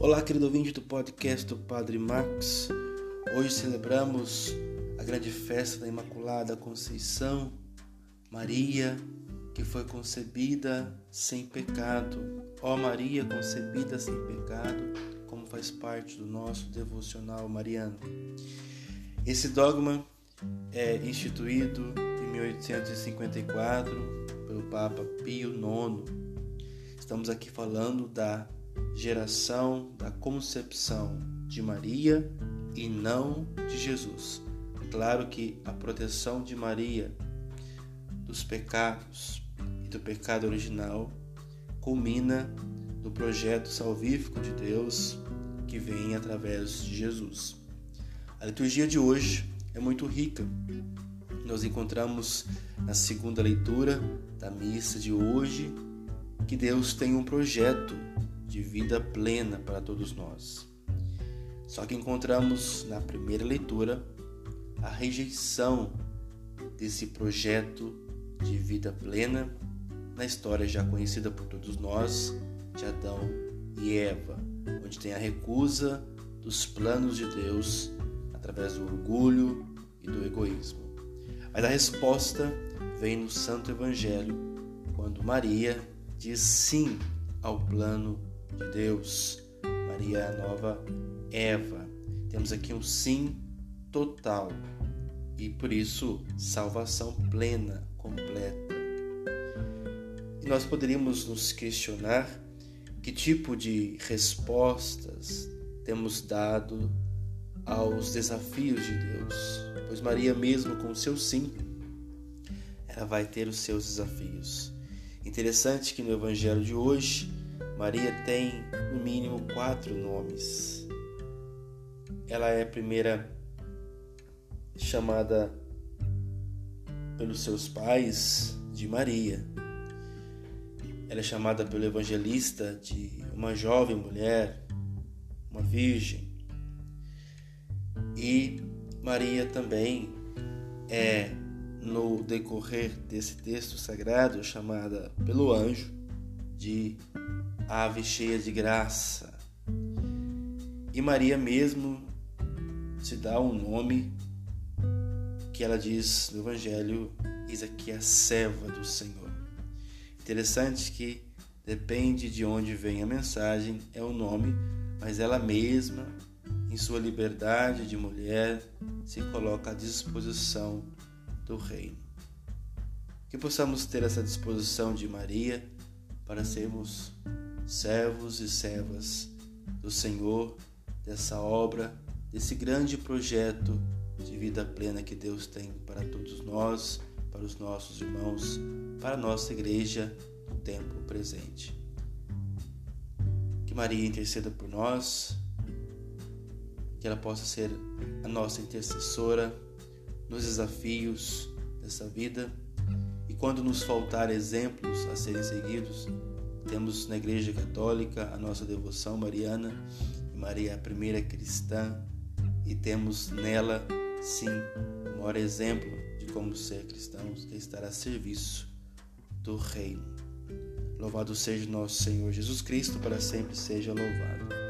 Olá, querido ouvinte do podcast do Padre Max. Hoje celebramos a grande festa da Imaculada Conceição, Maria, que foi concebida sem pecado. Ó Maria, concebida sem pecado, como faz parte do nosso devocional mariano. Esse dogma é instituído em 1854 pelo Papa Pio IX. Estamos aqui falando da geração da concepção de Maria e não de Jesus. Claro que a proteção de Maria dos pecados e do pecado original culmina no projeto salvífico de Deus que vem através de Jesus. A liturgia de hoje é muito rica. Nós encontramos na segunda leitura da missa de hoje que Deus tem um projeto de vida plena para todos nós. Só que encontramos na primeira leitura a rejeição desse projeto de vida plena na história já conhecida por todos nós de Adão e Eva, onde tem a recusa dos planos de Deus através do orgulho e do egoísmo. Mas a resposta vem no Santo Evangelho, quando Maria diz sim ao plano de Deus. Maria é a nova Eva. Temos aqui um sim total e por isso salvação plena, completa. E nós poderíamos nos questionar que tipo de respostas temos dado aos desafios de Deus, pois Maria, mesmo com o seu sim, ela vai ter os seus desafios. Interessante que no Evangelho de hoje Maria tem no mínimo quatro nomes. Ela é a primeira chamada pelos seus pais de Maria. Ela é chamada pelo evangelista de uma jovem mulher, uma virgem. E Maria também é, no decorrer desse texto sagrado, chamada pelo anjo de ave cheia de graça. E Maria mesmo se dá um nome que ela diz no Evangelho: Eis aqui a serva do Senhor. Interessante que depende de onde vem a mensagem, é o nome, mas ela mesma, em sua liberdade de mulher, se coloca à disposição do reino. Que possamos ter essa disposição de Maria para sermos servos e servas do Senhor, dessa obra, desse grande projeto de vida plena que Deus tem para todos nós, para os nossos irmãos, para a nossa igreja no tempo presente. Que Maria interceda por nós, que ela possa ser a nossa intercessora nos desafios dessa vida e quando nos faltar exemplos a serem seguidos, temos na Igreja Católica a nossa devoção mariana, Maria a primeira cristã, e temos nela, sim, o maior exemplo de como ser cristãos, de estar a serviço do Reino. Louvado seja nosso Senhor Jesus Cristo, para sempre seja louvado.